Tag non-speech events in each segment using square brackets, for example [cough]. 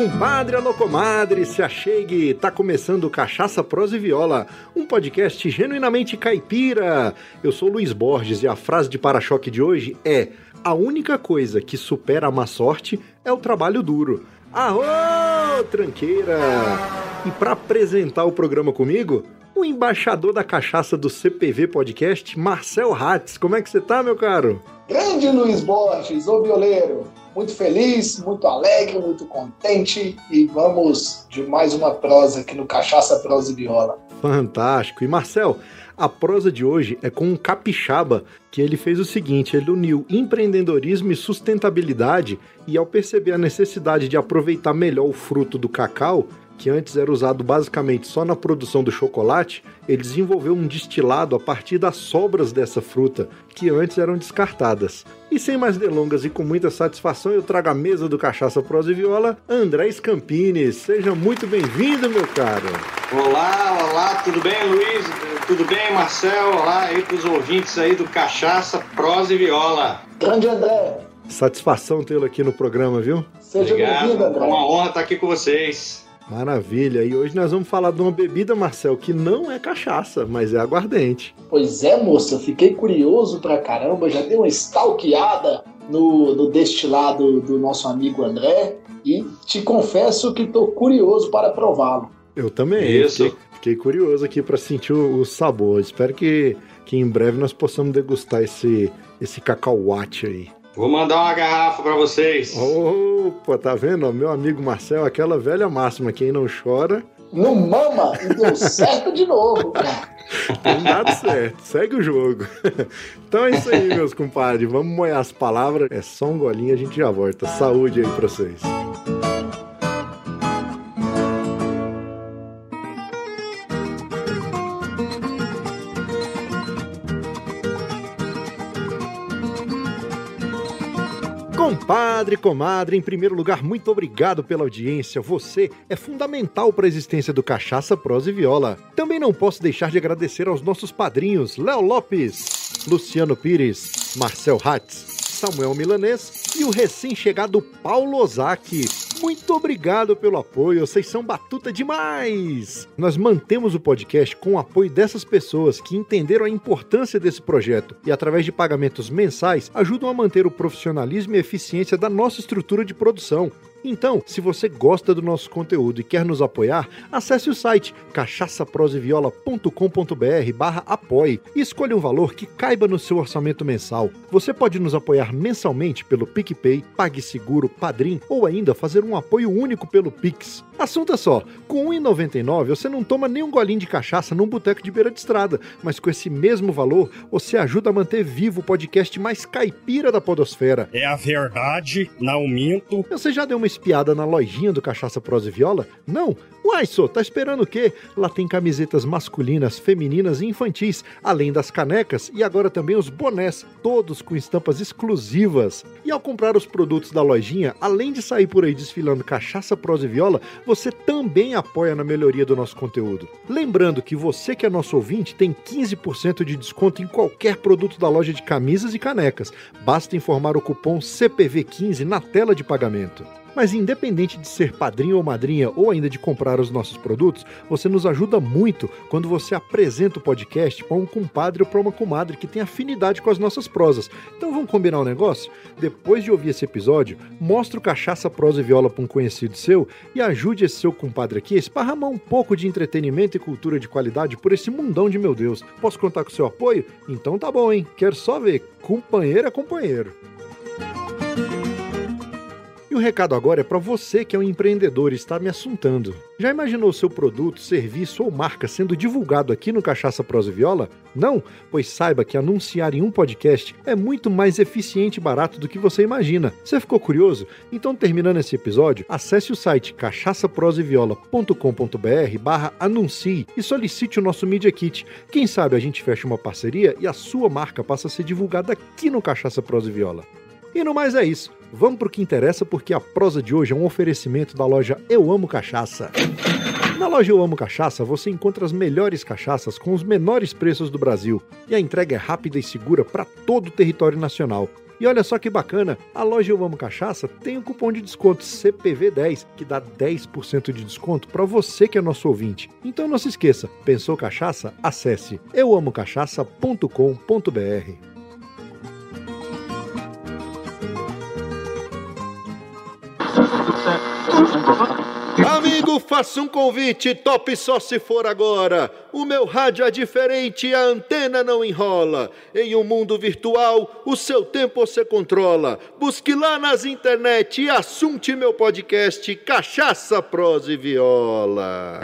compadre, alô comadre, se achegue, tá começando Cachaça, Prosa e Viola, um podcast genuinamente caipira. Eu sou Luiz Borges e a frase de para-choque de hoje é: A única coisa que supera a má sorte é o trabalho duro. Arô, tranqueira! E para apresentar o programa comigo, o embaixador da cachaça do CPV Podcast, Marcel Hatz. Como é que você tá, meu caro? Grande Luiz Borges, o violeiro. Muito feliz, muito alegre, muito contente e vamos de mais uma prosa aqui no Cachaça, Prosa e Viola. Fantástico. E Marcel, a prosa de hoje é com um capixaba que ele fez o seguinte: ele uniu empreendedorismo e sustentabilidade, e ao perceber a necessidade de aproveitar melhor o fruto do cacau, que antes era usado basicamente só na produção do chocolate, ele desenvolveu um destilado a partir das sobras dessa fruta, que antes eram descartadas. E sem mais delongas e com muita satisfação, eu trago à mesa do Cachaça Prosa e Viola, André Scampini. Seja muito bem-vindo, meu caro. Olá, olá, tudo bem, Luiz? Tudo bem, Marcel? Olá aí para os ouvintes aí do Cachaça Prosa e Viola. Grande André. Satisfação tê-lo aqui no programa, viu? Seja bem-vindo, André. É uma honra estar aqui com vocês. Maravilha. E hoje nós vamos falar de uma bebida, Marcel, que não é cachaça, mas é aguardente. Pois é, moça, fiquei curioso pra caramba, já dei uma stalkeada no, no destilado do nosso amigo André e te confesso que tô curioso para prová-lo. Eu também. Isso. Fiquei, fiquei curioso aqui para sentir o, o, sabor. Espero que, que em breve nós possamos degustar esse, esse cacauate aí. Vou mandar uma garrafa para vocês. Opa, tá vendo? Meu amigo Marcel, aquela velha máxima, quem não chora... Não mama e deu certo de novo. Tem dado certo, segue o jogo. [laughs] Então é isso aí, meus compadres. Vamos molhar as palavras. É só um golinho, a gente já volta. Saúde aí pra vocês. Compadre, comadre, em primeiro lugar, muito obrigado pela audiência. Você é fundamental para a existência do Cachaça, Prosa e Viola. Também não posso deixar de agradecer aos nossos padrinhos Léo Lopes, Luciano Pires, Marcel Hatz, Samuel Milanês e o recém-chegado Paulo Ozaki. Muito obrigado pelo apoio, vocês são batuta demais! Nós mantemos o podcast com o apoio dessas pessoas que entenderam a importância desse projeto e, através de pagamentos mensais, ajudam a manter o profissionalismo e eficiência da nossa estrutura de produção. Então, se você gosta do nosso conteúdo e quer nos apoiar, acesse o site cachaçaproseviola.com.br barra apoie e escolha um valor que caiba no seu orçamento mensal. Você pode nos apoiar mensalmente pelo PicPay, PagSeguro, Padrim ou ainda fazer um apoio único pelo Pix. Assunto é só, com R$ 1,99 você não toma nem um golinho de cachaça num boteco de beira de estrada, mas com esse mesmo valor você ajuda a manter vivo o podcast mais caipira da podosfera. É a verdade, não minto. Você já deu uma espiada na lojinha do Cachaça Prosa e Viola? Não? Uai, só, tá esperando o quê? Lá tem camisetas masculinas, femininas e infantis, além das canecas e agora também os bonés, todos com estampas exclusivas. E ao comprar os produtos da lojinha, além de sair por aí desfilando Cachaça Prosa e Viola, você também apoia na melhoria do nosso conteúdo. Lembrando que você que é nosso ouvinte tem 15% de desconto em qualquer produto da loja de camisas e canecas. Basta informar o cupom CPV15 na tela de pagamento. Mas independente de ser padrinho ou madrinha ou ainda de comprar os nossos produtos, você nos ajuda muito quando você apresenta o podcast para um compadre ou para uma comadre que tem afinidade com as nossas prosas. Então vamos combinar um negócio? Depois de ouvir esse episódio, mostre o Cachaça Prosa e Viola para um conhecido seu e ajude esse seu compadre aqui a esparramar um pouco de entretenimento e cultura de qualidade por esse mundão de meu Deus. Posso contar com seu apoio? Então tá bom, hein? Quero só ver. Companheiro é companheiro. E o recado agora é para você que é um empreendedor e está me assuntando. Já imaginou seu produto, serviço ou marca sendo divulgado aqui no Cachaça Prosa e Viola? Não? Pois saiba que anunciar em um podcast é muito mais eficiente e barato do que você imagina. Você ficou curioso? Então, terminando esse episódio, acesse o site cachaçaproseviola.com.br barra anuncie e solicite o nosso Media Kit. Quem sabe a gente fecha uma parceria e a sua marca passa a ser divulgada aqui no Cachaça Prosa e Viola. E no mais é isso. Vamos pro que interessa porque a prosa de hoje é um oferecimento da loja Eu Amo Cachaça. Na loja Eu Amo Cachaça você encontra as melhores cachaças com os menores preços do Brasil e a entrega é rápida e segura para todo o território nacional. E olha só que bacana, a loja Eu Amo Cachaça tem um cupom de desconto CPV10 que dá 10% de desconto para você que é nosso ouvinte. Então não se esqueça, pensou cachaça? Acesse euamocachaça.com.br. Amigo, faça um convite, top só se for agora. O meu rádio é diferente, a antena não enrola. Em um mundo virtual, o seu tempo você controla. Busque lá nas internet e assunte meu podcast Cachaça, Prosa e Viola.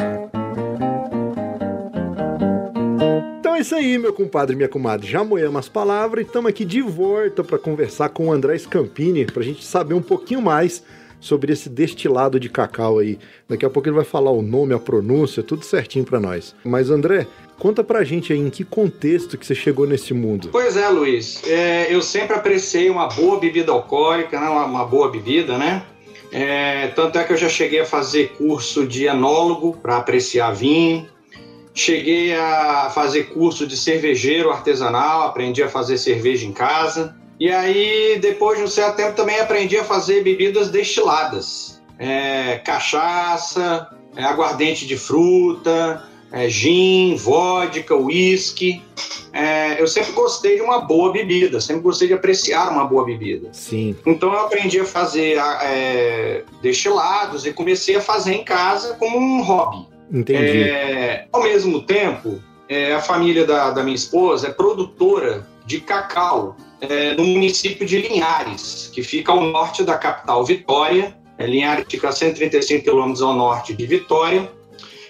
Então é isso aí, meu compadre e minha comadre. Já moemos as palavras e estamos aqui de volta para conversar com o André Scampini, para a gente saber um pouquinho mais sobre esse destilado de cacau aí. Daqui a pouco ele vai falar o nome, a pronúncia, tudo certinho para nós. Mas André, conta pra gente aí em que contexto que você chegou nesse mundo. Pois é, Luiz. É, eu sempre apreciei uma boa bebida alcoólica, né? uma, boa bebida, né? É, tanto é que eu já cheguei a fazer curso de enólogo para apreciar vinho. Cheguei a fazer curso de cervejeiro artesanal, aprendi a fazer cerveja em casa. E aí, depois de um certo tempo, também aprendi a fazer bebidas destiladas. É, cachaça, é, aguardente de fruta, é, gin, vodka, uísque. É, eu sempre gostei de uma boa bebida, sempre gostei de apreciar uma boa bebida. Sim. Então eu aprendi a fazer é, destilados e comecei a fazer em casa como um hobby. Entendi. É, ao mesmo tempo, é, a família da, da minha esposa é produtora de cacau é, no município de Linhares, que fica ao norte da capital Vitória. É, Linhares fica a 135 quilômetros ao norte de Vitória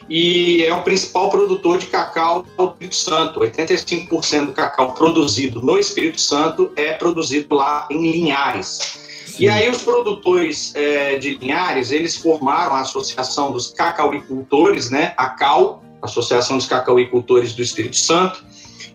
e é o principal produtor de cacau do Espírito Santo. 85% do cacau produzido no Espírito Santo é produzido lá em Linhares. Sim. E aí os produtores é, de Linhares, eles formaram a Associação dos Cacauicultores, né, a CAL, Associação dos Cacauicultores do Espírito Santo,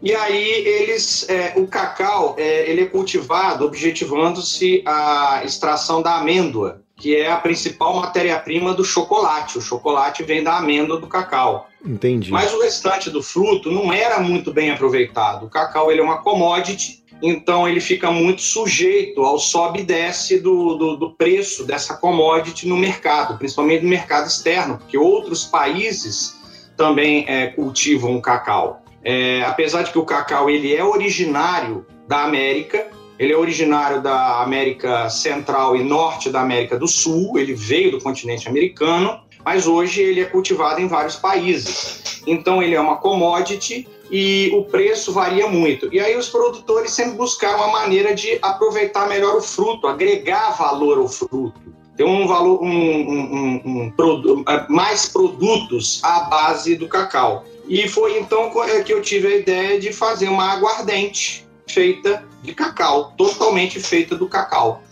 e aí eles, é, o cacau, é, ele é cultivado objetivando-se a extração da amêndoa, que é a principal matéria-prima do chocolate. O chocolate vem da amêndoa do cacau. Entendi. Mas o restante do fruto não era muito bem aproveitado. O cacau ele é uma commodity, então ele fica muito sujeito ao sobe e desce do, do, do preço dessa commodity no mercado, principalmente no mercado externo, porque outros países também é, cultivam o cacau. É, apesar de que o cacau ele é originário da América, ele é originário da América Central e Norte da América do Sul, ele veio do continente americano, mas hoje ele é cultivado em vários países. Então ele é uma commodity e o preço varia muito. E aí os produtores sempre buscaram uma maneira de aproveitar melhor o fruto, agregar valor ao fruto. Ter um valor, um, um, um, mais produtos à base do cacau. E foi então é que eu tive a ideia de fazer uma aguardente feita de cacau, totalmente feita do cacau.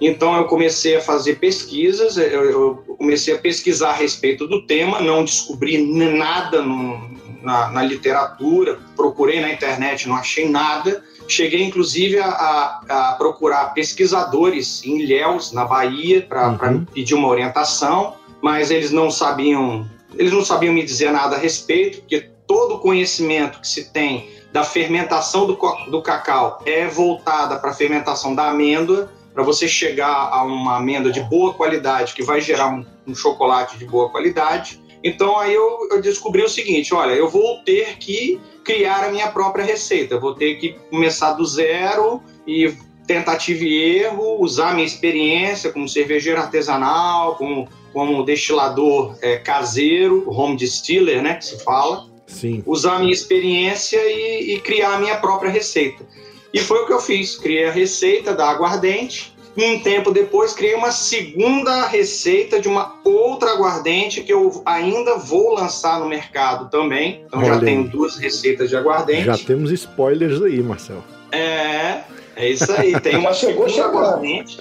Então eu comecei a fazer pesquisas, eu comecei a pesquisar a respeito do tema, não descobri nada no, na, na, literatura, procurei na internet, não achei nada. Cheguei inclusive a, a, a procurar pesquisadores em Ilhéus, na Bahia, para uhum. pedir uma orientação, mas eles não sabiam eles não sabiam me dizer nada a respeito, porque todo o conhecimento que se tem da fermentação do, do cacau é voltada para a fermentação da amêndoa, para você chegar a uma amêndoa de boa qualidade, que vai gerar um, um chocolate de boa qualidade. Então aí eu, eu, descobri o seguinte: olha, eu vou ter que criar a minha própria receita, vou ter que começar do zero e tentativa e erro, usar minha experiência como cervejeiro artesanal, como como destilador é, caseiro, home distiller, né, que se fala. Sim. Usar a minha experiência e, e, criar a minha própria receita. E foi o que eu fiz. Criei a receita da aguardente. E um tempo depois criei uma segunda receita de uma outra aguardente que eu ainda vou lançar no mercado também. Então Olha já tenho duas receitas de aguardente. Já temos spoilers aí, Marcel. É, é isso aí. Tem uma chegou aguardente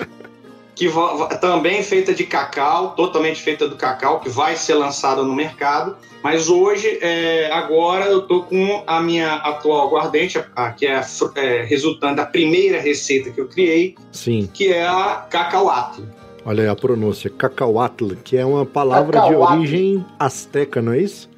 que também feita de cacau, totalmente feita do cacau, que vai ser lançada no mercado. Mas hoje, é, agora, eu tô com a minha atual aguardente, a, que é, é resultante da primeira receita que eu criei, Sim. que é a cacauatl. Olha aí a pronúncia, cacauatl, que é uma palavra de origem asteca, não é isso?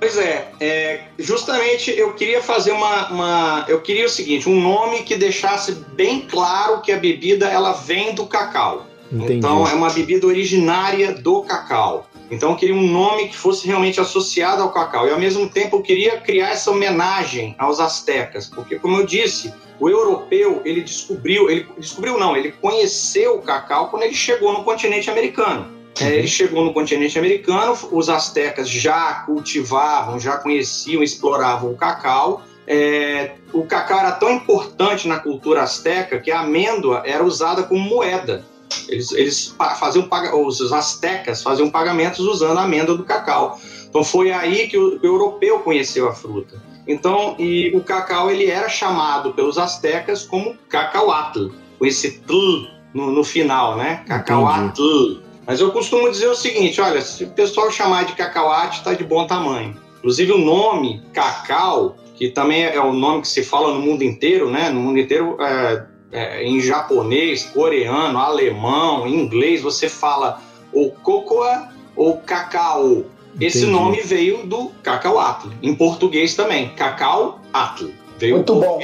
Pois é, é, justamente eu queria fazer uma, uma, Eu queria o seguinte: um nome que deixasse bem claro que a bebida ela vem do cacau. Entendi. Então é uma bebida originária do cacau. Então eu queria um nome que fosse realmente associado ao cacau. E ao mesmo tempo eu queria criar essa homenagem aos astecas, porque como eu disse, o europeu ele descobriu, ele descobriu não, ele conheceu o cacau quando ele chegou no continente americano. É, uhum. ele chegou no continente americano, os astecas já cultivavam, já conheciam, exploravam o cacau. É, o cacau era tão importante na cultura asteca que a amêndoa era usada como moeda. Eles, eles faziam os astecas faziam pagamentos usando a amêndoa do cacau. Então foi aí que o, o europeu conheceu a fruta. Então, e o cacau ele era chamado pelos astecas como cacauatl, com esse tl no, no final, né? Cacauatl. Mas eu costumo dizer o seguinte: olha, se o pessoal chamar de cacauate, está de bom tamanho. Inclusive o nome cacau, que também é o nome que se fala no mundo inteiro, né? No mundo inteiro, é, é, em japonês, coreano, alemão, inglês, você fala ou cocoa ou cacau. Esse Entendi. nome veio do cacauatl. Em português também, cacau atl. Veio Muito bom.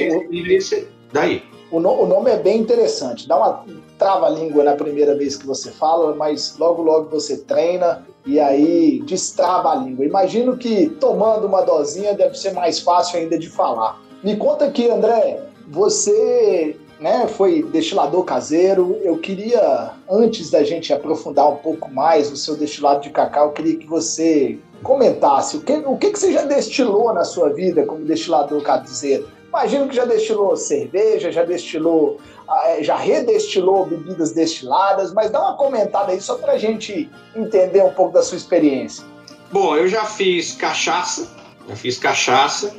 daí. O, no, o, nome é bem interessante. Dá uma trava-língua na primeira vez que você fala, mas logo, logo você treina e aí destrava a língua. Imagino que tomando uma dosinha deve ser mais fácil ainda de falar. Me conta aqui, André, você né, foi destilador caseiro. Eu queria, antes da gente aprofundar um pouco mais o seu destilado de cacau, eu queria que você comentasse o que, o que, que você já destilou na sua vida como destilador caseiro. Imagino que já destilou cerveja, já destilou, ah, já redestilou bebidas destiladas, mas dá uma comentada aí só para a gente entender um pouco da sua experiência. Bom, eu já fiz cachaça, já fiz cachaça,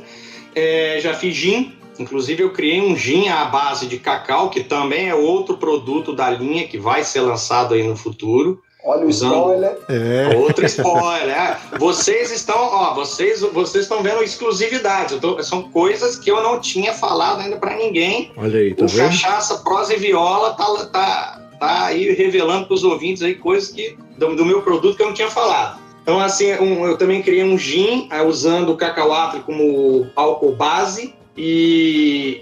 é, já fiz gin, Inclusive, eu criei um gin à base de cacau, que também é outro produto da linha que vai ser lançado aí no futuro. Olha o spoiler. É. Outro spoiler. É. Vocês estão, ó, vocês, vocês estão vendo exclusividade. Tô, são coisas que eu não tinha falado ainda para ninguém. Olha aí, tá o vendo? Cachaça, prosa e viola tá, tá, tá aí revelando para os ouvintes aí coisas que do, do, meu produto que eu não tinha falado. Então, assim, um, eu também criei um gin usando o cacauatro como álcool base e,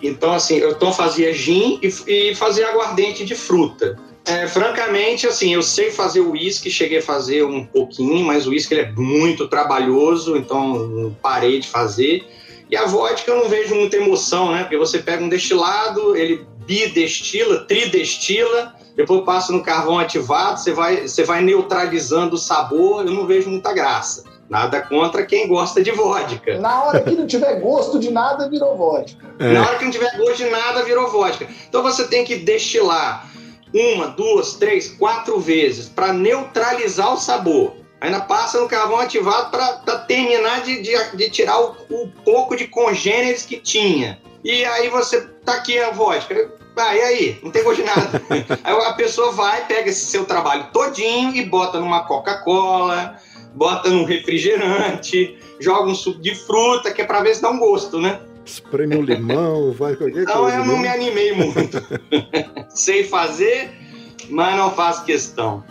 e, então assim, eu então fazia gin e, e fazia aguardente de fruta. É, francamente, assim, eu sei fazer o uísque, cheguei a fazer um pouquinho, mas o uísque é muito trabalhoso, então parei de fazer. E a vodka eu não vejo muita emoção, né? Porque você pega um destilado, ele bidestila, tridestila, depois passa no carvão ativado, você vai, você vai neutralizando o sabor, eu não vejo muita graça. Nada contra quem gosta de vodka. Na hora que não tiver gosto de nada, virou vodka. É. Na hora que não tiver gosto de nada, virou vodka. Então você tem que destilar uma, duas, três, quatro vezes para neutralizar o sabor. Ainda passa no carvão ativado para terminar de, de, de tirar o, o, pouco de congêneres que tinha. E aí você tá aqui a vodka. Ah, e aí? Não tem gosto de nada. [laughs] aí a pessoa vai, pega esse seu trabalho todinho e bota numa Coca-Cola, bota num refrigerante, joga um suco de fruta, que é para ver se dá um gosto, né? Espreme um limão, vai qualquer então, coisa. Não, eu não né? me animei muito. [laughs] Sei fazer, mas não faço questão.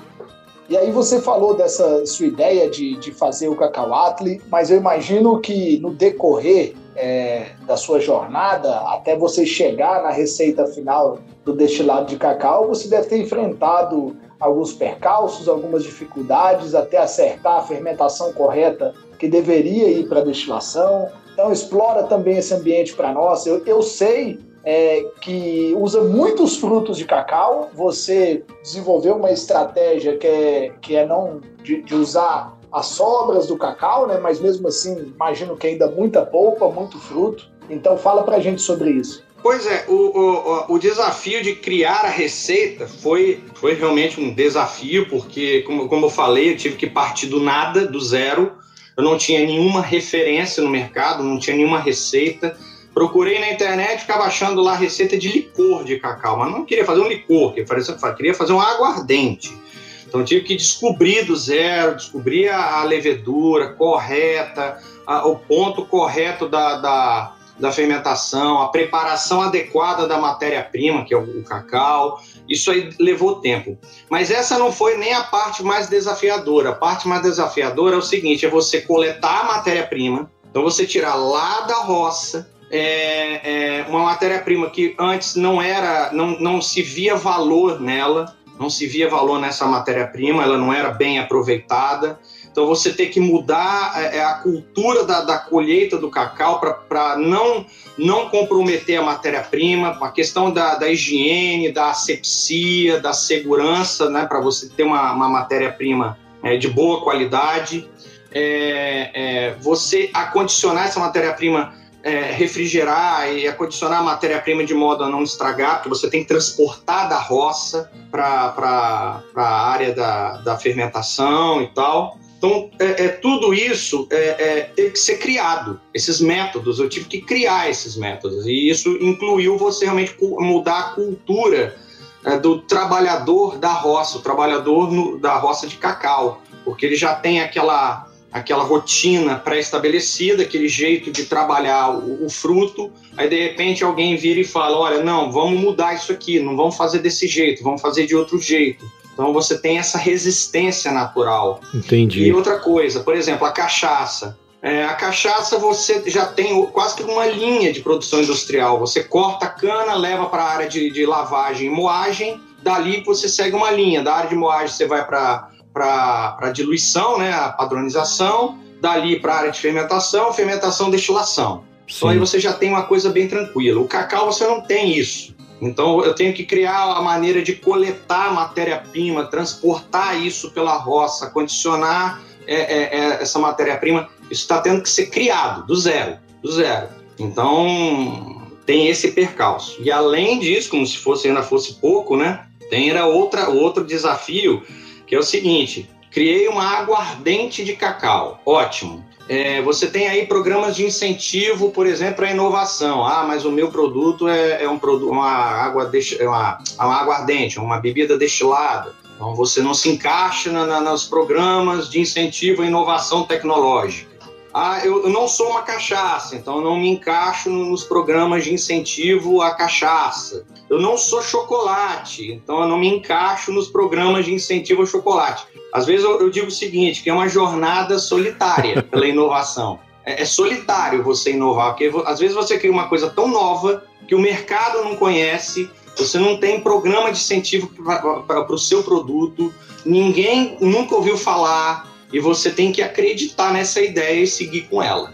E aí você falou dessa sua ideia de, de fazer o cacauatli, mas eu imagino que no decorrer é, da sua jornada, até você chegar na receita final do destilado de cacau, você deve ter enfrentado alguns percalços, algumas dificuldades até acertar a fermentação correta que deveria ir para a destilação. Então, explora também esse ambiente para nós. Eu, eu sei é, que usa muitos frutos de cacau. Você desenvolveu uma estratégia que é, que é não de, de usar as sobras do cacau, né? Mas mesmo assim, imagino que ainda muita polpa, muito fruto. Então, fala para a gente sobre isso. Pois é, o, o, o desafio de criar a receita foi, foi realmente um desafio, porque, como, como eu falei, eu tive que partir do nada, do zero. Eu não tinha nenhuma referência no mercado, não tinha nenhuma receita. Procurei na internet, ficava achando lá receita de licor de cacau, mas não queria fazer um licor, queria fazer um aguardente. Então tive que descobrir do zero, descobrir a, levedura correta, a, o ponto correto da, da da fermentação, a preparação adequada da matéria-prima, que é o, cacau. Isso aí levou tempo. Mas essa não foi nem a parte mais desafiadora. A parte mais desafiadora é o seguinte: é você coletar a matéria-prima, então você tirar lá da roça, é, é uma matéria-prima que antes não era, não, não se via valor nela, não se via valor nessa matéria-prima, ela não era bem aproveitada. Então você tem que mudar é, é, a cultura da, da colheita do cacau para não, não comprometer a matéria-prima, a questão da, da, higiene, da asepsia, da segurança, né, para você ter uma, uma matéria-prima é, de boa qualidade. É, é, você acondicionar essa matéria-prima é, refrigerar e acondicionar a matéria-prima de modo a não estragar, porque você tem que transportar da roça para a área da, da fermentação e tal. Então, é, é tudo isso é, é, teve que ser criado, esses métodos. Eu tive que criar esses métodos. E isso incluiu você realmente mudar a cultura é, do trabalhador da roça, o trabalhador no, da roça de cacau, porque ele já tem aquela aquela rotina pré-estabelecida, aquele jeito de trabalhar o, o, fruto, aí de repente alguém vira e fala: olha, não, vamos mudar isso aqui, não vamos fazer desse jeito, vamos fazer de outro jeito. Então você tem essa resistência natural. Entendi. E outra coisa, por exemplo, a cachaça. É, a cachaça você já tem quase que uma linha de produção industrial. Você corta a cana, leva para a área de, de lavagem e moagem, dali você segue uma linha. Da área de moagem você vai para para diluição, né, a padronização, dali para a área de fermentação, fermentação, destilação. Sim. Então aí você já tem uma coisa bem tranquila. O cacau você não tem isso. Então eu tenho que criar a maneira de coletar matéria-prima, transportar isso pela roça, condicionar é, é, é, essa matéria-prima. Isso está tendo que ser criado do zero, do zero. Então tem esse percalço. E além disso, como se fosse ainda fosse pouco, né? Tem era outra outro desafio que é o seguinte: criei uma aguardente de cacau. Ótimo. É, você tem aí programas de incentivo, por exemplo, à inovação. Ah, mas o meu produto é, é um produto, uma água, é uma, uma aguardente, uma bebida destilada. Então você não se encaixa na, na, nos programas de incentivo à inovação tecnológica. Ah, eu, eu não sou uma cachaça, então eu não me encaixo nos programas de incentivo à cachaça. Eu não sou chocolate, então eu não me encaixo nos programas de incentivo ao chocolate. Às vezes eu, eu digo o seguinte, que é uma jornada solitária [laughs] pela inovação. É, é solitário você inovar, porque às vezes você cria uma coisa tão nova que o mercado não conhece, você não tem programa de incentivo para o seu produto, ninguém nunca ouviu falar, e você tem que acreditar nessa ideia e seguir com ela.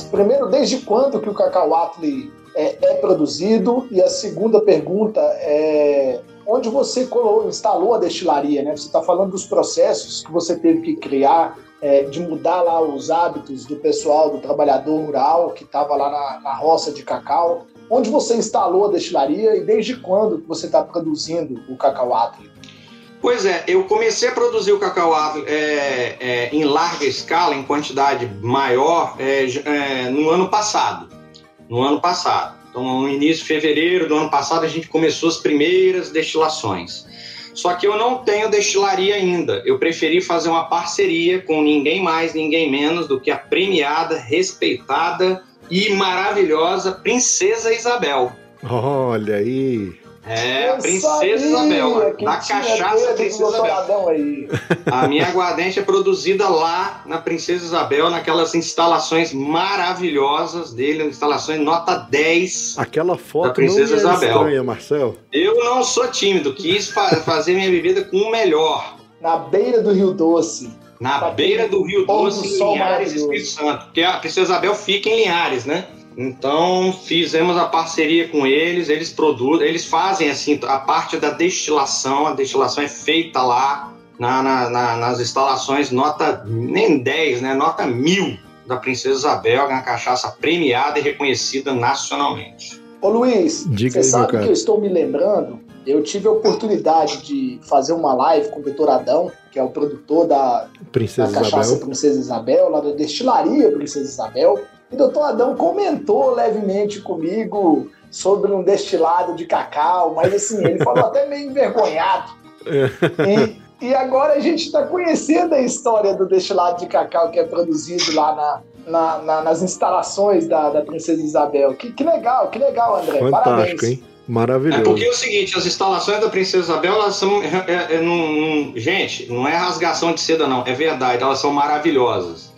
Primeiro, desde quando que o Cacau Atli é, é produzido? E a segunda pergunta é onde você instalou a destilaria, né? Você está falando dos processos que você teve que criar, é, de mudar lá os hábitos do pessoal, do trabalhador rural que estava lá na, na, roça de cacau. Onde você instalou a destilaria e desde quando você está produzindo o cacau Atli? Pois é, eu comecei a produzir o cacau é, é, em larga escala, em quantidade maior, é, é, no ano passado no ano passado. Então, no início de fevereiro do ano passado, a gente começou as primeiras destilações. Só que eu não tenho destilaria ainda. Eu preferi fazer uma parceria com ninguém mais, ninguém menos do que a premiada, respeitada e maravilhosa Princesa Isabel. Olha aí! É, a Princesa Isabel, da cachaça Princesa Isabel. Aí. A minha aguardente é produzida lá na Princesa Isabel, naquelas instalações maravilhosas dele, instalações nota 10. Aquela foto da Princesa não é Isabel. estranha, Marcel. Eu não sou tímido, quis fa fazer minha bebida com o melhor. Na beira do Rio Doce. Na beira do Rio Doce, em Linhares, Espírito Santo. Porque a Princesa Isabel fica em Linhares, né? Então fizemos a parceria com eles, eles produzem, eles fazem assim a parte da destilação, a destilação é feita lá na, na, na, nas instalações nota nem 10, né? Nota mil da Princesa Isabel, uma cachaça premiada e reconhecida nacionalmente. Ô Luiz, Diga você aí, sabe que eu estou me lembrando? Eu tive a oportunidade de fazer uma live com o Dr. Adão, que é o produtor da, Princesa da cachaça Isabel. Princesa Isabel, lá da destilaria Princesa Isabel. E o doutor Adão comentou levemente comigo sobre um destilado de cacau, mas assim, ele falou até meio envergonhado. É. E, e agora a gente está conhecendo a história do destilado de cacau que é produzido lá na, na, na, nas instalações da, da Princesa Isabel. Que, que legal, que legal, André. Fantástico, Parabéns. hein? Maravilhoso. É porque é o seguinte, as instalações da Princesa Isabel, elas são. É, é, não, gente, não é rasgação de seda, não. É verdade, elas são maravilhosas.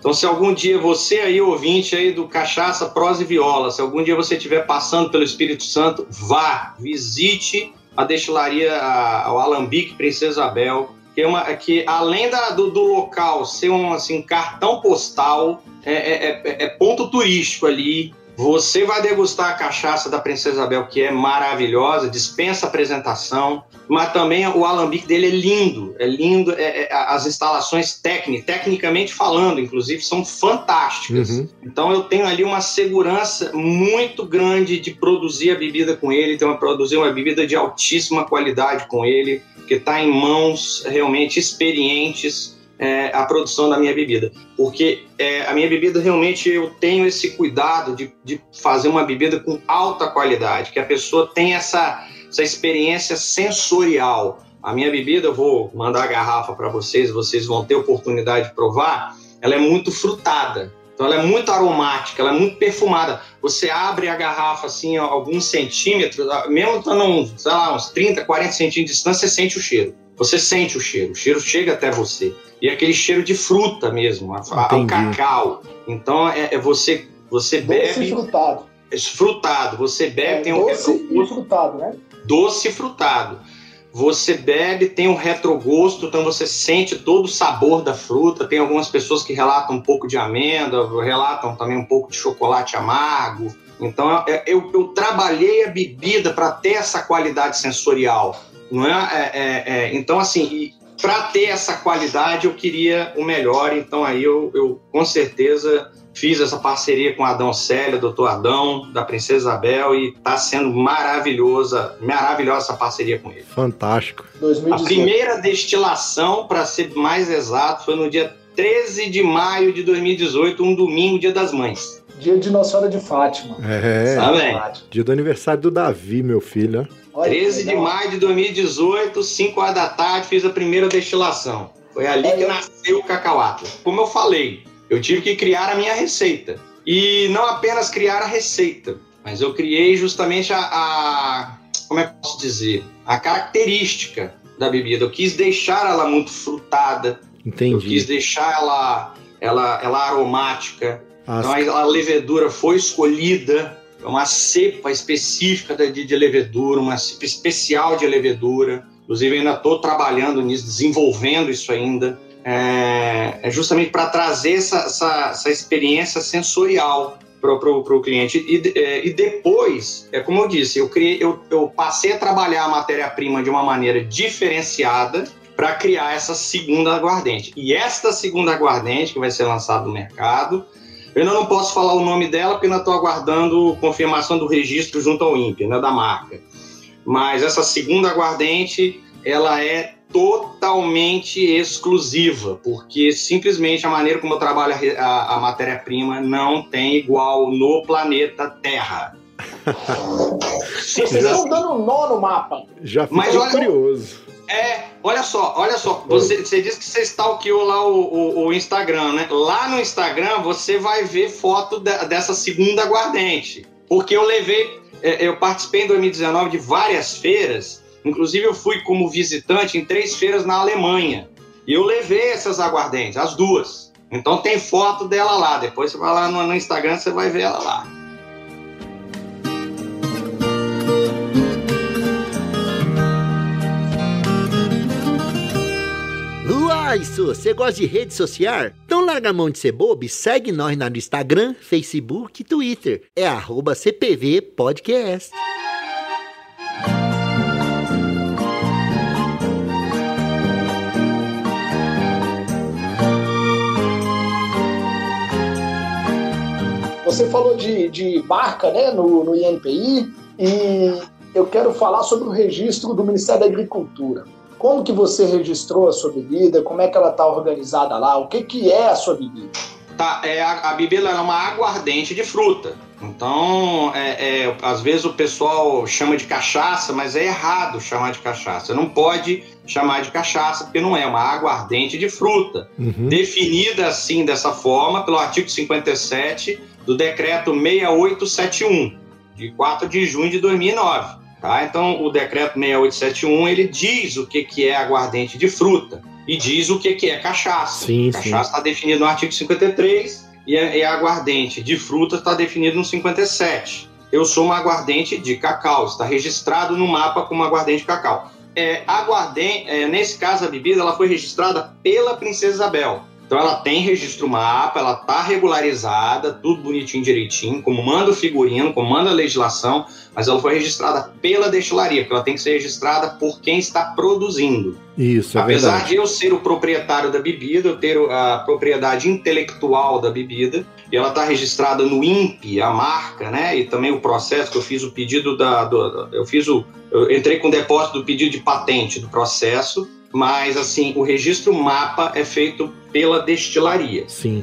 Então, se algum dia você aí, ouvinte aí do Cachaça, Prosa e Viola, se algum dia você estiver passando pelo Espírito Santo, vá, visite a destilaria, o Alambique Princesa Isabel, que, é uma, que além da, do, do, local ser um assim, cartão postal, é, é, é, é ponto turístico ali, você vai degustar a cachaça da Princesa Isabel, que é maravilhosa, dispensa apresentação, mas também o alambique dele é lindo, é lindo, é, é, as instalações técnicas, tecnicamente falando, inclusive, são fantásticas. Uhum. Então eu tenho ali uma segurança muito grande de produzir a bebida com ele, então produzir uma bebida de altíssima qualidade com ele, que está em mãos realmente experientes é, a produção da minha bebida. Porque é, a minha bebida realmente eu tenho esse cuidado de, de fazer uma bebida com alta qualidade, que a pessoa tenha essa, essa experiência sensorial. A minha bebida, eu vou mandar a garrafa para vocês, vocês vão ter oportunidade de provar, ela é muito frutada. Então ela é muito aromática, ela é muito perfumada. Você abre a garrafa assim, alguns centímetros, mesmo estando sei lá, uns 30, 40 centímetros de distância, você sente o cheiro. Você sente o cheiro, o cheiro chega até você. E é aquele cheiro de fruta mesmo, ao cacau. Então é, é, você, você bebe. Doce frutado. É frutado, você bebe, é, tem um doce e frutado, né? Doce e frutado. Você bebe, tem um retrogosto, então você sente todo o sabor da fruta. Tem algumas pessoas que relatam um pouco de amêndoa, relatam também um pouco de chocolate amargo. Então é, eu, eu trabalhei a bebida para ter essa qualidade sensorial. Não é? é, é, é então, assim, para ter essa qualidade, eu queria o melhor. Então, aí eu, eu com certeza fiz essa parceria com Adão Célia, doutor Adão, da Princesa Isabel, e está sendo maravilhosa, maravilhosa essa parceria com ele. Fantástico. 2018. A primeira destilação, para ser mais exato, foi no dia 13 de maio de 2018, um domingo, dia das mães. Dia de Nossa Senhora de Fátima. É, Sabe? dia do aniversário do Davi, meu filho. Olha 13 de maio de 2018, 5 horas da tarde, fiz a primeira destilação. Foi ali é, que nasceu o Cacauata. Como eu falei, eu tive que criar a minha receita. E não apenas criar a receita, mas eu criei justamente a, a como é que eu posso dizer? A característica da bebida. Eu quis deixar ela muito frutada. Entendi. Eu quis deixar ela, ela, ela aromática. As... Então a levedura foi escolhida uma cepa específica de, de levedura, uma cepa especial de levedura. Inclusive, ainda estou trabalhando nisso, desenvolvendo isso ainda. É, é justamente para trazer essa, essa, essa, experiência sensorial para o cliente. E, é, e, depois, é como eu disse, eu, criei, eu, eu passei a trabalhar a matéria-prima de uma maneira diferenciada para criar essa segunda aguardente. E esta segunda aguardente, que vai ser lançada no mercado, eu ainda não posso falar o nome dela porque ainda estou aguardando confirmação do registro junto ao INPE, né, da marca. Mas essa segunda aguardente, ela é totalmente exclusiva, porque simplesmente a maneira como eu trabalho a, a, a matéria-prima não tem igual no planeta Terra. [laughs] Vocês estão dando um nó no mapa. Já fiquei curioso. É, olha só, olha só. Você, você disse que você stalkeou lá o, o, o, Instagram, né? Lá no Instagram você vai ver foto de, dessa segunda aguardente. Porque eu levei, é, eu participei em 2019 de várias feiras. Inclusive eu fui como visitante em três feiras na Alemanha. E eu levei essas aguardentes, as duas. Então tem foto dela lá. Depois você vai lá no, no Instagram, você vai ver ela lá. Isso, você gosta de rede social? Então larga a mão de ser bobo? Segue nós no Instagram, Facebook e Twitter. É arroba CPV Podcast. Você falou de, de marca né, no, no INPI e eu quero falar sobre o registro do Ministério da Agricultura. Como que você registrou a sua bebida? Como é que ela está organizada lá? O que, que é a sua bebida? Tá, é, a, a bebida é uma aguardente de fruta. Então, é, é, às vezes o pessoal chama de cachaça, mas é errado chamar de cachaça. Não pode chamar de cachaça, porque não é uma aguardente de fruta. Uhum. Definida assim, dessa forma, pelo artigo 57 do decreto 6871, de 4 de junho de 2009. Tá? Então, o decreto 6871 ele diz o que, que é aguardente de fruta e diz o que, que é cachaça. Sim, cachaça está definido no artigo 53 e, a, e aguardente de fruta está definido no 57. Eu sou uma aguardente de cacau, está registrado no mapa como aguardente de cacau. É, aguardente, é, nesse caso, a bebida ela foi registrada pela Princesa Isabel. Então ela tem registro mapa, ela está regularizada, tudo bonitinho, direitinho, como manda o figurino, como manda a legislação, mas ela foi registrada pela destilaria, porque ela tem que ser registrada por quem está produzindo. Isso, é Apesar verdade. de eu ser o proprietário da bebida, eu ter a propriedade intelectual da bebida, e ela está registrada no INPE, a marca, né? E também o processo que eu fiz o pedido da. Do, eu fiz o. Eu entrei com o depósito do pedido de patente do processo, mas assim, o registro mapa é feito pela destilaria. Sim.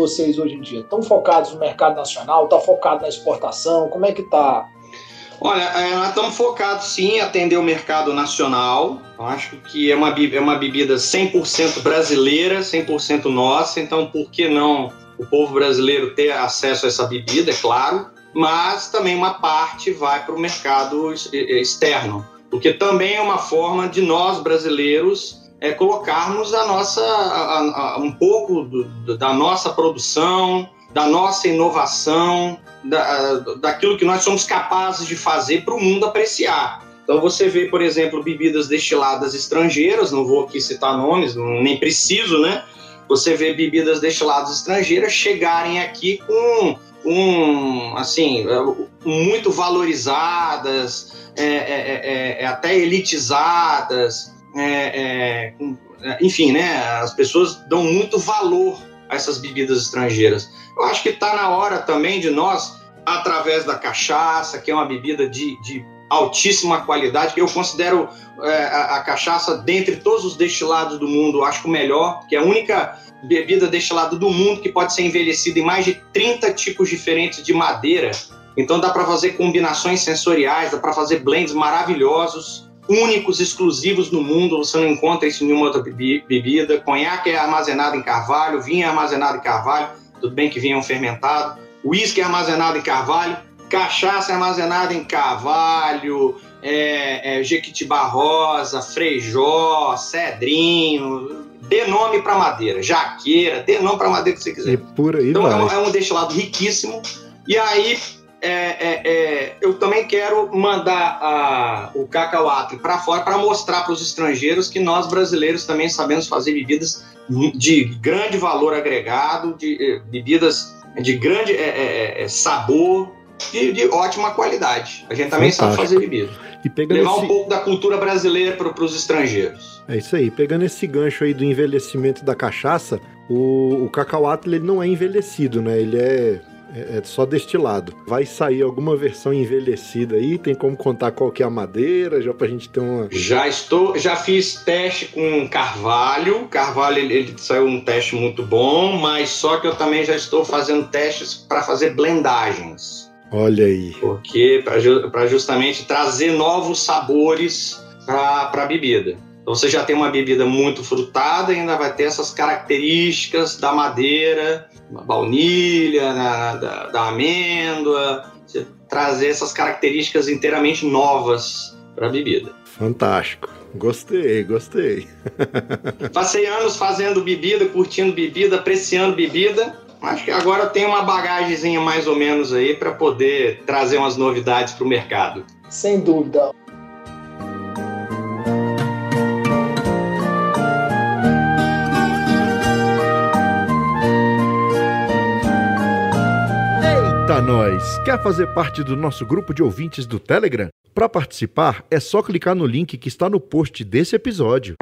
Vocês hoje em dia? Estão focados no mercado nacional? Está focado na exportação? Como é que está? Olha, é, nós estamos focados sim em atender o mercado nacional. Eu acho que é uma, é uma bebida 100% brasileira, 100% nossa, então por que não o povo brasileiro ter acesso a essa bebida, é claro, mas também uma parte vai para o mercado externo, porque também é uma forma de nós brasileiros é, colocarmos a nossa, a, a, um pouco do, da nossa produção, da nossa inovação, da, daquilo que nós somos capazes de fazer para o mundo apreciar. Então você vê, por exemplo, bebidas destiladas estrangeiras, não vou aqui citar nomes, nem preciso, né? Você vê bebidas destiladas estrangeiras chegarem aqui com, com assim, muito valorizadas, é, é, é, é até elitizadas, é, é, enfim, né, as pessoas dão muito valor a essas bebidas estrangeiras. Eu acho que está na hora também de nós, através da cachaça, que é uma bebida de, de altíssima qualidade, que eu considero é, a, a, cachaça, dentre todos os destilados do mundo, acho que o melhor, que é a única bebida destilada do mundo que pode ser envelhecida em mais de 30 tipos diferentes de madeira. Então dá para fazer combinações sensoriais, dá para fazer blends maravilhosos únicos, exclusivos no mundo, você não encontra isso em nenhuma outra bebida. Conhaque é armazenado em carvalho, vinho é armazenado em carvalho, tudo bem que vinho é um fermentado. Uísque é armazenado em carvalho, cachaça é armazenada em carvalho, é, é, jequitibá rosa, freijó, cedrinho, dê nome para madeira, jaqueira, dê nome para madeira que você quiser. E por aí então vai. É, um, é um destilado riquíssimo. E aí é, é, é, eu também quero mandar a, o cacauatri para fora para mostrar para os estrangeiros que nós brasileiros também sabemos fazer bebidas de grande valor agregado, de eh, bebidas de grande é, é, sabor, de, de ótima qualidade. A gente também Fantástico. sabe fazer bebida. Levar esse... um pouco da cultura brasileira para os estrangeiros. É isso aí. Pegando esse gancho aí do envelhecimento da cachaça, o, o cacauatl ele não é envelhecido, né? Ele é é, é só destilado. Vai sair alguma versão envelhecida aí? Tem como contar qual que é a madeira, já pra gente ter uma. Já estou, já fiz teste com Carvalho. Carvalho ele, ele saiu um teste muito bom, mas só que eu também já estou fazendo testes para fazer blendagens. Olha aí. Porque para justamente trazer novos sabores para a bebida. Então você já tem uma bebida muito frutada, ainda vai ter essas características da madeira, da baunilha, da, da, da amêndoa, você trazer essas características inteiramente novas para a bebida. Fantástico. Gostei, gostei. [laughs] Passei anos fazendo bebida, curtindo bebida, apreciando bebida. Acho que agora tem uma bagagemzinha mais ou menos aí para poder trazer umas novidades para o mercado. Sem dúvida. Nós! Quer fazer parte do nosso grupo de ouvintes do Telegram? Para participar, é só clicar no link que está no post desse episódio.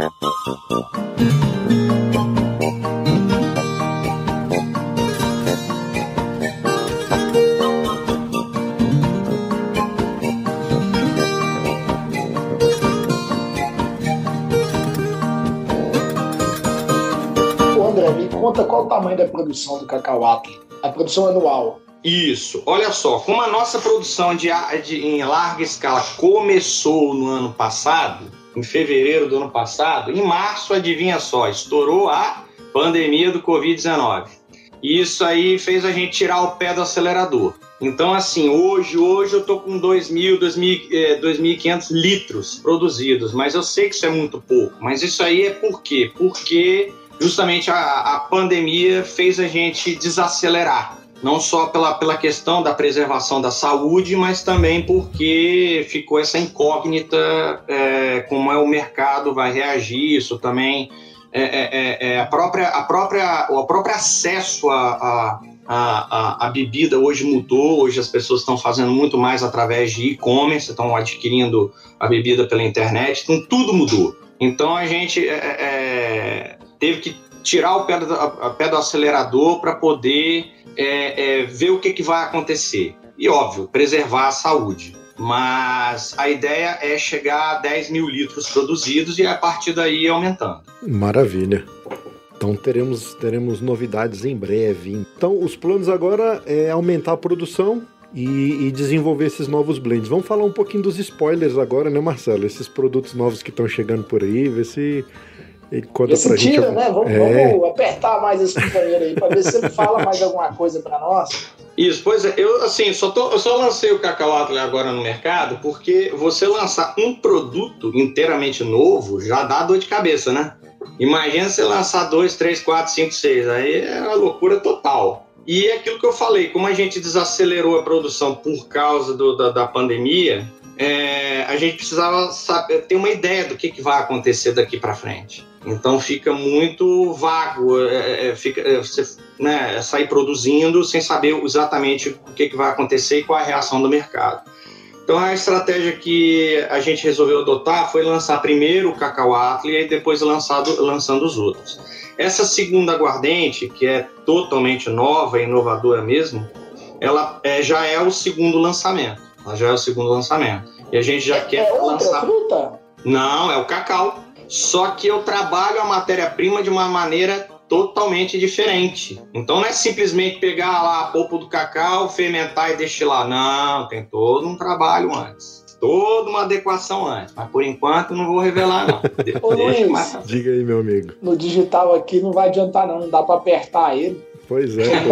André, me conta qual o tamanho da produção do Cacau a produção anual. Isso. Olha só, como a nossa produção de, de, em larga escala começou no ano passado, em fevereiro do ano passado, em março, adivinha só, estourou a pandemia do Covid-19. Isso aí fez a gente tirar o pé do acelerador. Então, assim, hoje, hoje eu tô com 2.000, 2.500 litros produzidos, mas eu sei que isso é muito pouco. Mas isso aí é por quê? Porque justamente a, a pandemia fez a gente desacelerar não só pela, pela questão da preservação da saúde, mas também porque ficou essa incógnita é, como é o mercado vai reagir, isso também é, é, é, é a própria a própria o próprio acesso a, a, a, a, bebida hoje mudou, hoje as pessoas estão fazendo muito mais através de e-commerce, estão adquirindo a bebida pela internet, então tudo mudou. Então a gente é, teve que tirar o pé do, a pé do acelerador para poder é, é, ver o que, que vai acontecer. E, óbvio, preservar a saúde. Mas a ideia é chegar a 10 mil litros produzidos e a partir daí aumentando. Maravilha. Então teremos, teremos novidades em breve. Então os planos agora é aumentar a produção e, e, desenvolver esses novos blends. Vamos falar um pouquinho dos spoilers agora, né, Marcelo? Esses produtos novos que estão chegando por aí, ver se ele conta Esse pra tira, gente. né? Vamos, é. vamos, apertar mais esse companheiro aí para ver se ele fala mais alguma coisa para nós. Isso, pois é, eu assim, só tô, eu só lancei o Cacau Atlas agora no mercado porque você lançar um produto inteiramente novo já dá dor de cabeça, né? Imagina você lançar dois, três, quatro, cinco, seis, aí é uma loucura total. E é aquilo que eu falei, como a gente desacelerou a produção por causa do, da, da pandemia, é, a gente precisava saber, ter uma ideia do que, que vai acontecer daqui para frente. Então fica muito vago, é, é, é fica, é, você né, é sair produzindo sem saber exatamente o que, que vai acontecer e qual é a reação do mercado. Então a estratégia que a gente resolveu adotar foi lançar primeiro o Cacau Atli e depois lançado, lançando os outros. Essa segunda aguardente, que é totalmente nova e inovadora mesmo, ela é, já é o segundo lançamento. Ela já é o segundo lançamento. E a gente já é, quer é lançar. Fruta? Não, é o cacau. Só que eu trabalho a matéria-prima de uma maneira totalmente diferente. Então não é simplesmente pegar lá a polpa do cacau, fermentar e destilar. Não, tem todo um trabalho antes. Toda uma adequação antes. Mas por enquanto não vou revelar, não. [laughs] Ô, Luiz, Diga aí, meu amigo. No digital aqui não vai adiantar, não. Não dá para apertar ele. Pois é.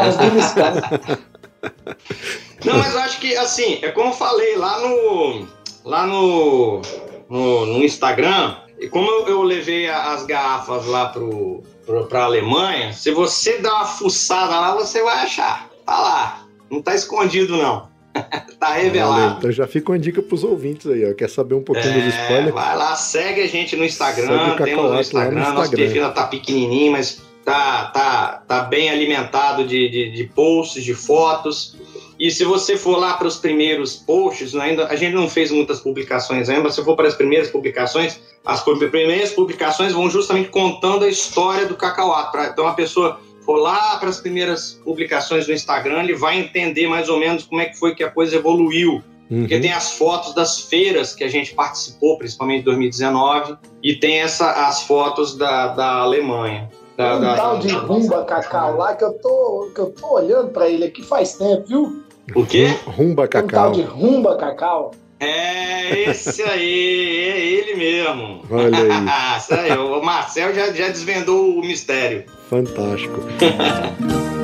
não, mas eu acho que, assim, é como eu falei lá no. Lá no. No, no Instagram, e como eu, eu levei as garrafas lá pro, para a Alemanha, se você dá uma fuçada lá, você vai achar. Tá lá. Não tá escondido, não. [laughs] tá revelado. então já fica uma dica pros ouvintes aí, ó. Quer saber um pouquinho é, dos spoilers? Vai lá, segue a gente no Instagram. Temos no Instagram, no nosso perfil ainda tá pequenininho, mas tá, tá, tá bem alimentado de, de, de posts, de fotos. E se você for lá para os primeiros posts, né, ainda a gente não fez muitas publicações ainda, mas se for para as primeiras publicações, as primeiras publicações vão justamente contando a história do cacauato. Então a pessoa for lá para as primeiras publicações do Instagram, ele vai entender mais ou menos como é que foi que a coisa evoluiu. Uhum. Porque tem as fotos das feiras que a gente participou, principalmente em 2019, e tem essa, as fotos da, da Alemanha. Da, um da, tal de rumba cacau lá que eu tô, que eu tô olhando para ele aqui faz tempo, viu? O quê? Rumba cacau. Um tal de rumba cacau. É esse aí, é ele mesmo. Olha aí. [laughs] Isso aí o Marcel já, já desvendou o mistério. Fantástico. [laughs]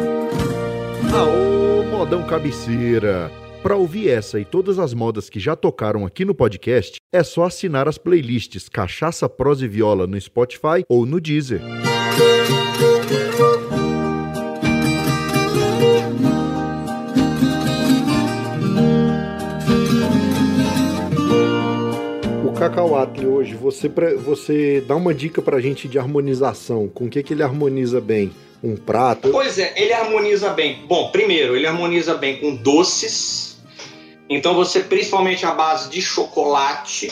Aô, modão cabeceira. Para ouvir essa e todas as modas que já tocaram aqui no podcast, é só assinar as playlists Cachaça, Prosa e Viola no Spotify ou no Deezer. O Cacauatli hoje, você, você dá uma dica pra gente de harmonização. Com o que, que ele harmoniza bem? Um prato? Pois é, ele harmoniza bem. Bom, primeiro, ele harmoniza bem com doces, então você, principalmente a base de chocolate,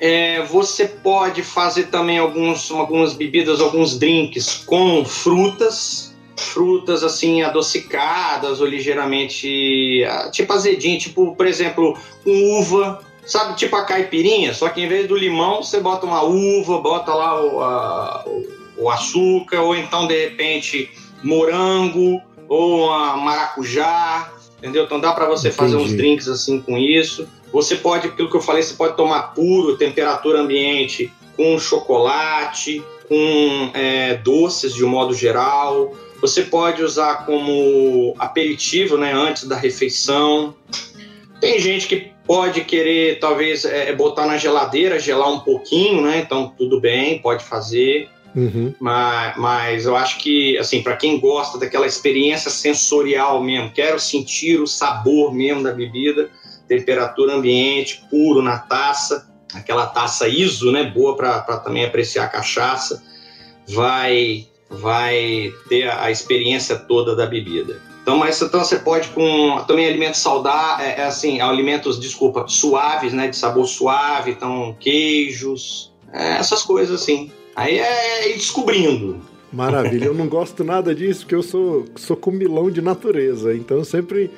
é, você pode fazer também alguns, algumas bebidas, alguns drinks com frutas, frutas assim adocicadas ou ligeiramente ah, tipo azedinho, tipo por exemplo uva, sabe tipo a caipirinha, só que em vez do limão você bota uma uva, bota lá o, a, o açúcar ou então de repente morango ou a maracujá entendeu? Então dá para você Entendi. fazer uns drinks assim com isso. Você pode, aquilo que eu falei, você pode tomar puro, temperatura ambiente, com chocolate, com é, doces de um modo geral. Você pode usar como aperitivo, né, antes da refeição. Tem gente que pode querer, talvez, é, botar na geladeira, gelar um pouquinho, né? Então, tudo bem, pode fazer. Uhum. Mas, mas eu acho que, assim, para quem gosta daquela experiência sensorial mesmo, quero sentir o sabor mesmo da bebida, temperatura ambiente, puro na taça, aquela taça ISO, né, boa para também apreciar a cachaça, vai vai ter a, a experiência toda da bebida. Então, mas então você pode com também alimentos saudáveis, é, é, assim, alimentos, desculpa, suaves, né, de sabor suave, então queijos, é, essas coisas assim. Aí é ir descobrindo. Maravilha, eu não gosto nada disso, porque eu sou, sou comilão de natureza, então sempre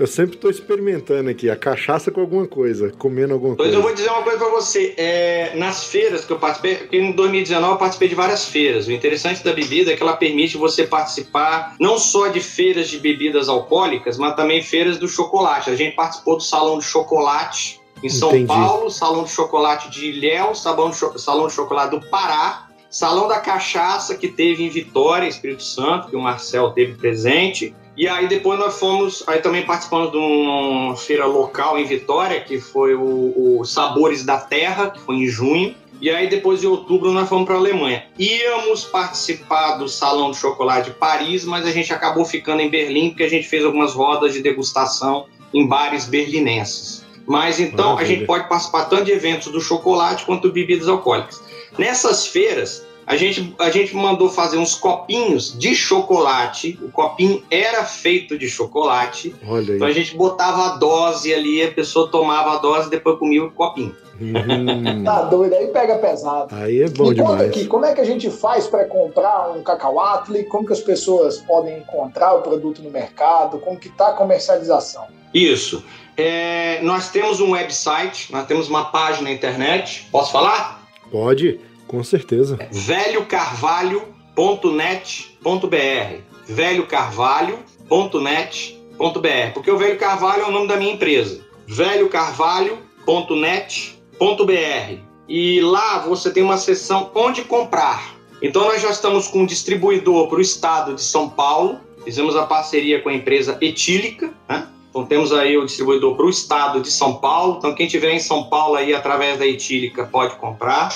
eu sempre estou experimentando aqui a cachaça com alguma coisa, comendo alguma pois coisa. Pois eu vou dizer uma coisa para você. É, nas feiras que eu participei, porque em 2019 eu participei de várias feiras. O interessante da bebida é que ela permite você participar não só de feiras de bebidas alcoólicas, mas também feiras do chocolate. A gente participou do salão de chocolate em São Entendi. Paulo, Salão de Chocolate de Ilhéus, Salão de, Salão de Chocolate do Pará, Salão da Cachaça, que teve em Vitória, Espírito Santo, que o Marcel teve presente. E aí depois nós fomos, aí também participamos de uma feira local em Vitória, que foi o, o Sabores da Terra, que foi em junho. E aí depois de outubro nós fomos para a Alemanha. Íamos participar do Salão de Chocolate de Paris, mas a gente acabou ficando em Berlim, porque a gente fez algumas rodas de degustação em bares berlinenses. Mas então Maravilha. a gente pode participar tanto de eventos do chocolate quanto de bebidas alcoólicas. Nessas feiras, a gente, a gente mandou fazer uns copinhos de chocolate. O copinho era feito de chocolate. Olha então a gente botava a dose ali, a pessoa tomava a dose e depois comia o copinho. Hum. tá doido, aí pega pesado. Aí é bom Me demais. Conta aqui, como é que a gente faz para comprar um cacauatli? Como que as pessoas podem encontrar o produto no mercado? Como que está a comercialização? Isso. É, nós temos um website, nós temos uma página na internet. Posso falar? Pode, com certeza. Velhocarvalho.net.br velhocarvalho.net.br Porque o Velho Carvalho é o nome da minha empresa. velhocarvalho.net.br E lá você tem uma seção onde comprar. Então nós já estamos com um distribuidor para o estado de São Paulo. Fizemos a parceria com a empresa Etílica, né? Então temos aí o distribuidor para o estado de São Paulo. Então quem tiver em São Paulo aí através da Etílica pode comprar.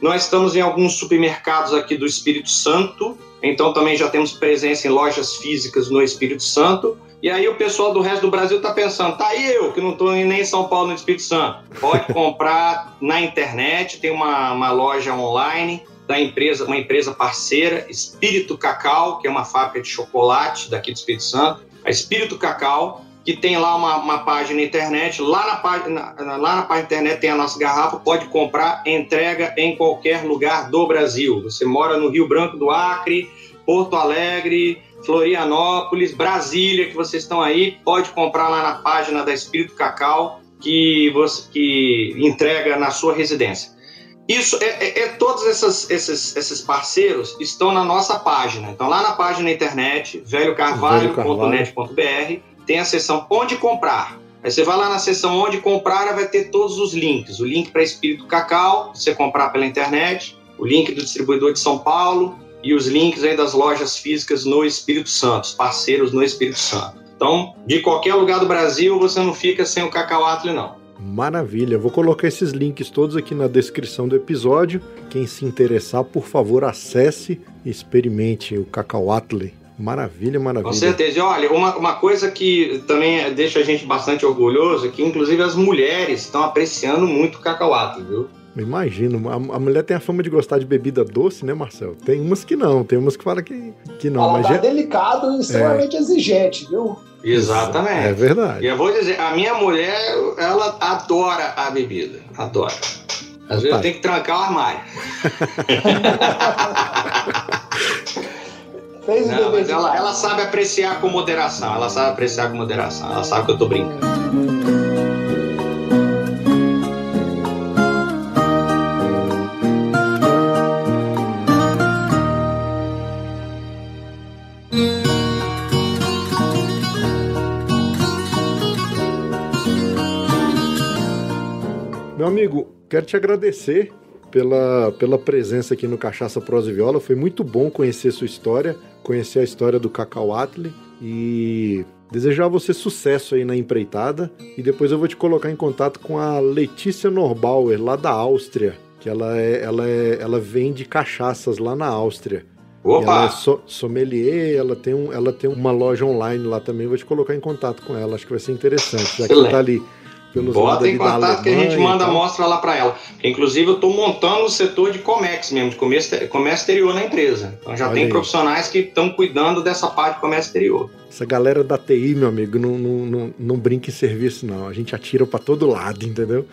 Nós estamos em alguns supermercados aqui do Espírito Santo. Então também já temos presença em lojas físicas no Espírito Santo. E aí o pessoal do resto do Brasil está pensando, tá eu que não estou nem em São Paulo no Espírito Santo. Pode comprar [laughs] na internet, tem uma, uma loja online da empresa, uma empresa parceira, Espírito Cacau, que é uma fábrica de chocolate daqui do Espírito Santo. A Espírito Cacau que tem lá uma, uma página internet. Lá na, página, lá na página internet tem a nossa garrafa, pode comprar, entrega em qualquer lugar do Brasil. Você mora no Rio Branco do Acre, Porto Alegre, Florianópolis, Brasília, que vocês estão aí, pode comprar lá na página da Espírito Cacau, que, você, que entrega na sua residência. Isso é, é, é todos essas, esses, esses parceiros estão na nossa página. Então, lá na página da internet, velhocarvalho.net.br, tem a seção onde comprar. Aí você vai lá na seção onde comprar, vai ter todos os links. O link para Espírito Cacau, você comprar pela internet, o link do distribuidor de São Paulo e os links aí das lojas físicas no Espírito Santo, parceiros no Espírito Santo. Então, de qualquer lugar do Brasil, você não fica sem o Cacau Atli, não. Maravilha, vou colocar esses links todos aqui na descrição do episódio. Quem se interessar, por favor, acesse e experimente o Cacau Atli. Maravilha, maravilha. Com certeza. E olha, uma, uma coisa que também deixa a gente bastante orgulhoso é que, inclusive, as mulheres estão apreciando muito o Cacau Atli, viu? Imagino, a, a, mulher tem a fama de gostar de bebida doce, né, Marcel? Tem umas que não, tem umas que falam que, que não. Ela mas tá é... delicado e extremamente é. exigente, viu? Exatamente. É verdade. E eu vou dizer, a minha mulher, ela adora a bebida. Adora. Às vezes eu tenho que trancar o armário. [laughs] Fez Não, mas ela, ela sabe apreciar com moderação. Ela sabe apreciar com moderação. Ela sabe que eu tô brincando. Meu amigo, quero te agradecer pela, pela presença aqui no Cachaça Prosa e Viola. Foi muito bom conhecer sua história, conhecer a história do Cacau Atli e desejar você sucesso aí na empreitada. E depois eu vou te colocar em contato com a Letícia Norbauer, lá da Áustria, que ela, é, ela, é, ela vende cachaças lá na Áustria. Opa! Ela é so, sommelier, ela tem, um, ela tem uma loja online lá também. Vou te colocar em contato com ela, acho que vai ser interessante. Já que ela tá ali pelos Bota em contato que a gente manda a amostra lá para ela. Inclusive, eu estou montando o setor de Comex mesmo, de comércio, comércio exterior na empresa. Então já Olha tem aí. profissionais que estão cuidando dessa parte de comércio exterior. Essa galera da TI, meu amigo, não, não, não, não brinca em serviço, não. A gente atira para todo lado, entendeu?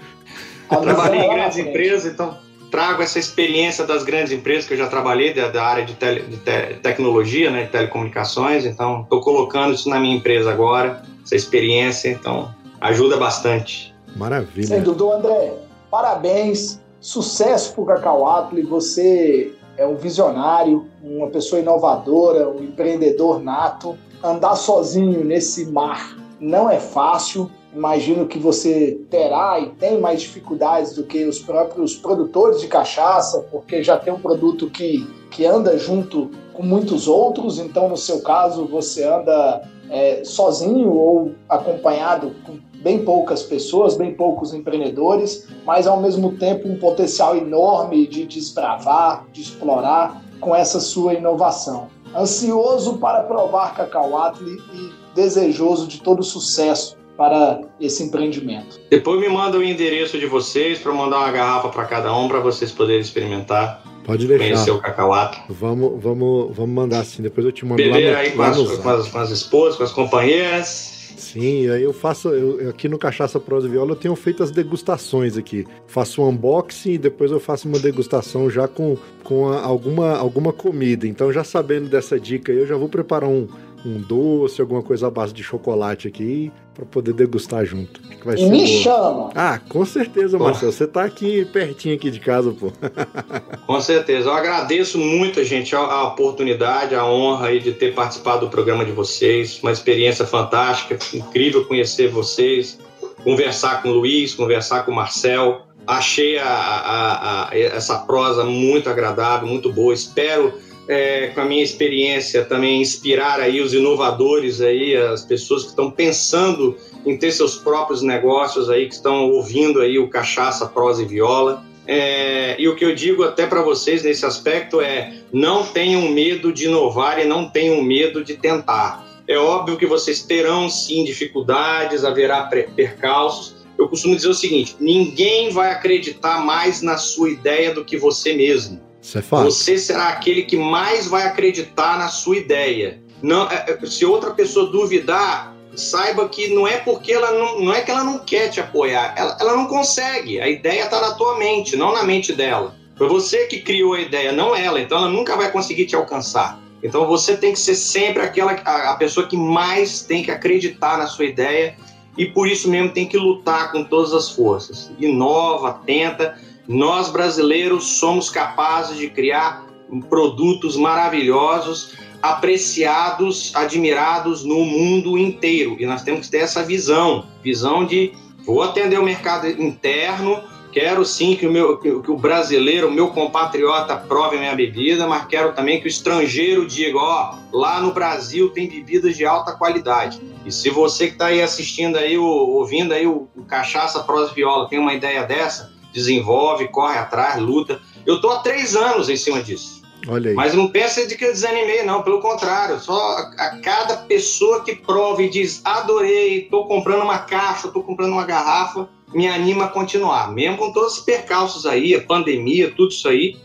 Eu trabalhei em grandes empresas, então trago essa experiência das grandes empresas que eu já trabalhei, da, da área de, tele, de te, tecnologia, né, de telecomunicações. Então, estou colocando isso na minha empresa agora, essa experiência. Então, ajuda bastante. Maravilha. Sem dúvida, André. Parabéns, sucesso para o Cacau Atli. Você é um visionário, uma pessoa inovadora, um empreendedor nato. Andar sozinho nesse mar não é fácil. Imagino que você terá e tem mais dificuldades do que os próprios produtores de cachaça, porque já tem um produto que, que anda junto com muitos outros. Então, no seu caso, você anda é, sozinho ou acompanhado com bem poucas pessoas, bem poucos empreendedores, mas ao mesmo tempo um potencial enorme de desbravar, de explorar com essa sua inovação. Ansioso para provar Cacauatli e desejoso de todo sucesso para esse empreendimento. Depois me manda o endereço de vocês para mandar uma garrafa para cada um para vocês poderem experimentar. Pode deixar. Conhecer o cacauato. Vamos, vamos, vamos mandar assim. Depois eu te mando Beber lá no, aí com, as, com, as, com as esposas, com as companheiras. Sim, eu faço. Eu, aqui no Cachaça Prosa Viola eu tenho feito as degustações aqui. Faço um unboxing e depois eu faço uma degustação já com, com a, alguma, alguma comida. Então, já sabendo dessa dica eu já vou preparar um, um doce, alguma coisa à base de chocolate aqui para poder degustar junto. Que vai ser Me boa. chama! Ah, com certeza, Marcelo. Você tá aqui pertinho aqui de casa, pô. [laughs] com certeza. Eu agradeço muito, gente, a, a, oportunidade, a honra aí de ter participado do programa de vocês. Uma experiência fantástica, incrível conhecer vocês, conversar com o Luiz, conversar com o Marcel. Achei a, a, a essa prosa muito agradável, muito boa. Espero é, com a minha experiência também inspirar aí os inovadores aí, as pessoas que estão pensando em ter seus próprios negócios aí, que estão ouvindo aí o Cachaça, Prosa e Viola. É, e o que eu digo até para vocês nesse aspecto é: não tenham medo de inovar e não tenham medo de tentar. É óbvio que vocês terão sim dificuldades, haverá percalços. Eu costumo dizer o seguinte: ninguém vai acreditar mais na sua ideia do que você mesmo. Isso é. Você será aquele que mais vai acreditar na sua ideia. Não, é, é, se outra pessoa duvidar, saiba que não é porque ela não, não é que ela não quer te apoiar, ela, ela não consegue. A ideia está na tua mente, não na mente dela. Foi você que criou a ideia, não ela. Então ela nunca vai conseguir te alcançar. Então você tem que ser sempre aquela a, a pessoa que mais tem que acreditar na sua ideia e por isso mesmo tem que lutar com todas as forças. Inova, tenta. Nós brasileiros somos capazes de criar produtos maravilhosos, apreciados, admirados no mundo inteiro. E nós temos que ter essa visão, visão de vou atender o mercado interno, quero sim que o, meu, que, o brasileiro, o meu compatriota prove a minha bebida, mas quero também que o estrangeiro diga, ó, lá no Brasil tem bebidas de alta qualidade. E se você que está aí assistindo aí, ouvindo aí o, Cachaça Prosa Viola tem uma ideia dessa, desenvolve, corre atrás, luta. Eu tô há três anos em cima disso. Olha aí. Mas não pensa de que eu desanimei, não. Pelo contrário, só a, cada pessoa que prova e diz adorei, tô comprando uma caixa, tô comprando uma garrafa, me anima a continuar. Mesmo com todos os percalços aí, a pandemia, tudo isso aí,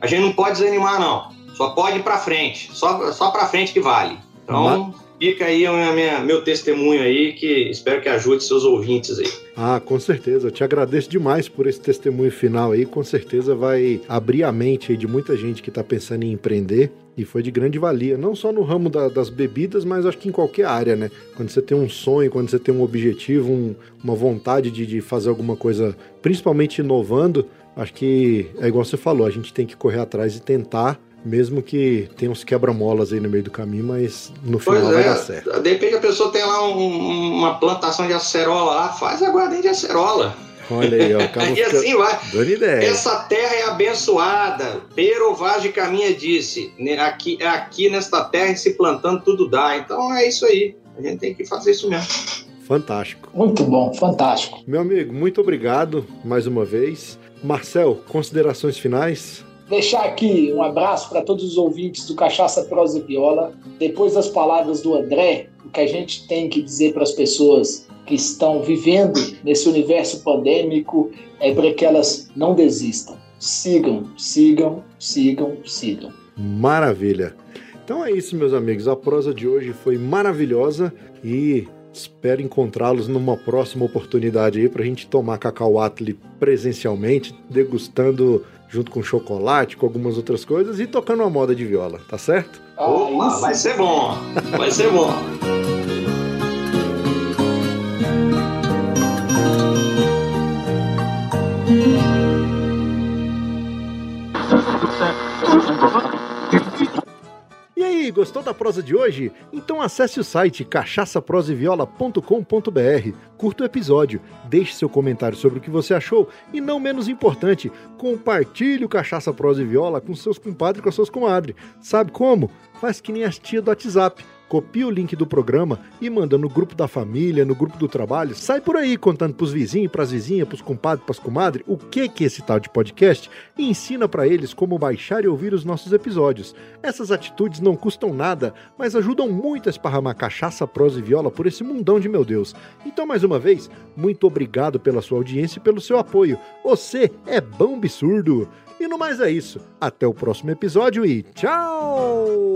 a gente não pode desanimar, não. Só pode ir para frente. Só, só para frente que vale. Então, fica aí o meu testemunho aí, que espero que ajude seus ouvintes aí. Ah, com certeza. Eu te agradeço demais por esse testemunho final aí. Com certeza vai abrir a mente de muita gente que está pensando em empreender e foi de grande valia, não só no ramo da, das bebidas, mas acho que em qualquer área, né? Quando você tem um sonho, quando você tem um objetivo, um, uma vontade de, de fazer alguma coisa, principalmente inovando, acho que é igual você falou, a gente tem que correr atrás e tentar mesmo que tenha uns quebra-molas aí no meio do caminho, mas no final pois vai é. dar certo. De repente a pessoa tem lá um, uma plantação de acerola lá, faz aguardente de acerola. Olha aí, ó. e [laughs] assim vai. Dando ideia. Essa terra é abençoada. Pero Vaz de Caminha disse: né, aqui, aqui nesta terra se plantando tudo dá. Então é isso aí. A gente tem que fazer isso mesmo. Fantástico. Muito bom, fantástico. Meu amigo, muito obrigado mais uma vez. Marcel, considerações finais? Deixar aqui um abraço para todos os ouvintes do Cachaça Prosa e Viola. Depois das palavras do André, o que a gente tem que dizer para as pessoas que estão vivendo nesse universo pandêmico é para que elas não desistam. Sigam, sigam, sigam, sigam. Maravilha. Então é isso, meus amigos. A prosa de hoje foi maravilhosa e espero encontrá-los numa próxima oportunidade aí para a gente tomar cacau Atli presencialmente, degustando junto com chocolate, com algumas outras coisas e tocando uma moda de viola, tá certo? Opa, vai ser bom, vai ser bom. Gostou da prosa de hoje? Então acesse o site cachaçaproseviola.com.br, curta o episódio, deixe seu comentário sobre o que você achou e, não menos importante, compartilhe o Cachaça Prosa e Viola com seus compadres e com as suas comadres. Sabe como? Faz que nem as tia do WhatsApp copia o link do programa e manda no grupo da família, no grupo do trabalho. Sai por aí contando pros vizinhos, pras vizinhas, pros compadres, pras comadres, o que que é esse tal de podcast e ensina para eles como baixar e ouvir os nossos episódios. Essas atitudes não custam nada, mas ajudam muito a esparramar cachaça, prosa e viola por esse mundão de meu Deus. Então, mais uma vez, muito obrigado pela sua audiência e pelo seu apoio. Você é bom absurdo! E no mais é isso. Até o próximo episódio e tchau!